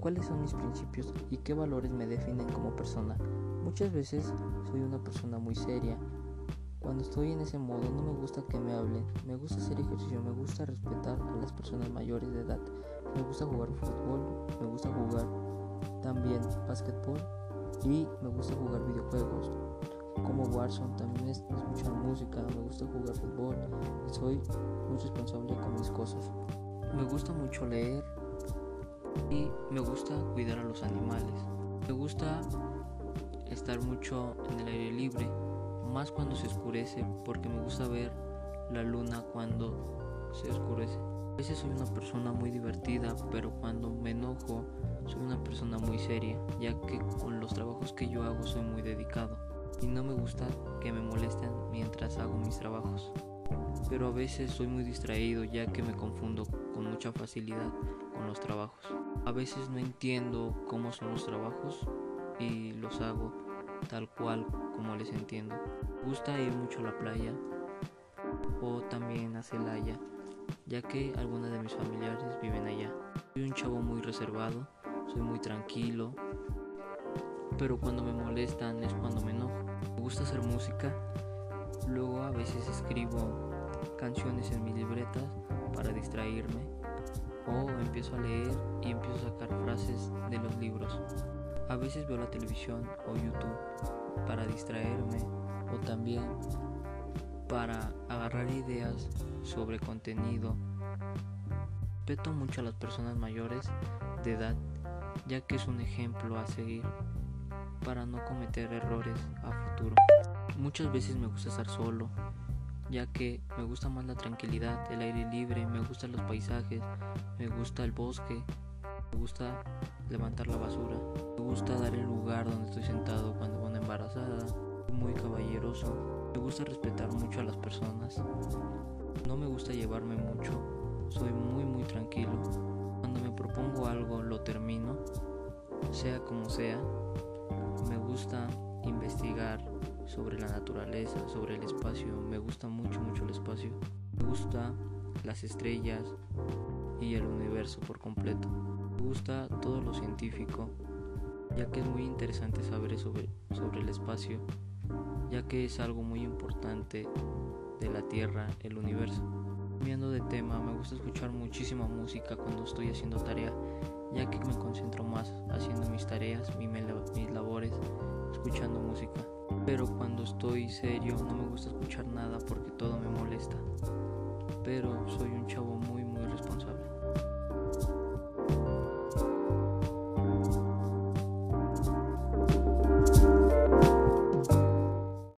cuáles son mis principios y qué valores me definen como persona. Muchas veces soy una persona muy seria. Cuando estoy en ese modo no me gusta que me hablen, me gusta hacer ejercicio, me gusta respetar a las personas mayores de edad, me gusta jugar fútbol, me gusta jugar también básquetbol y me gusta jugar videojuegos como Warzone, también me escuchar música, me gusta jugar fútbol soy muy responsable con mis cosas. Me gusta mucho leer y me gusta cuidar a los animales. Me gusta estar mucho en el aire libre, más cuando se oscurece, porque me gusta ver la luna cuando se oscurece. A veces soy una persona muy divertida, pero cuando me enojo soy una persona muy seria, ya que con los trabajos que yo hago soy muy dedicado y no me gusta que me molesten mientras hago mis trabajos. Pero a veces soy muy distraído ya que me confundo con mucha facilidad con los trabajos. A veces no entiendo cómo son los trabajos y los hago tal cual como les entiendo. Me gusta ir mucho a la playa o también a Celaya, ya que algunos de mis familiares viven allá. Soy un chavo muy reservado, soy muy tranquilo, pero cuando me molestan es cuando me enojo. Me gusta hacer música, luego a veces escribo canciones en mis libretas para distraerme o empiezo a leer y empiezo a sacar frases de los libros. A veces veo la televisión o YouTube para distraerme o también para agarrar ideas sobre contenido. Respeto mucho a las personas mayores de edad ya que es un ejemplo a seguir para no cometer errores a futuro. Muchas veces me gusta estar solo, ya que me gusta más la tranquilidad, el aire libre, me gustan los paisajes, me gusta el bosque, me gusta levantar la basura, me gusta dar el lugar donde estoy sentado cuando van embarazada, muy caballeroso, me gusta respetar mucho a las personas, no me gusta llevarme mucho, soy muy muy tranquilo, cuando me propongo algo lo termino, sea como sea, me gusta investigar sobre la naturaleza, sobre el espacio. Me gusta mucho, mucho el espacio. Me gusta las estrellas y el universo por completo. Me gusta todo lo científico, ya que es muy interesante saber sobre, sobre el espacio, ya que es algo muy importante de la Tierra, el universo. Cambiando de tema, me gusta escuchar muchísima música cuando estoy haciendo tarea, ya que me concentro más haciendo mis tareas, mis labores, escuchando música. Pero cuando estoy serio no me gusta escuchar nada porque todo me molesta. Pero soy un chavo muy.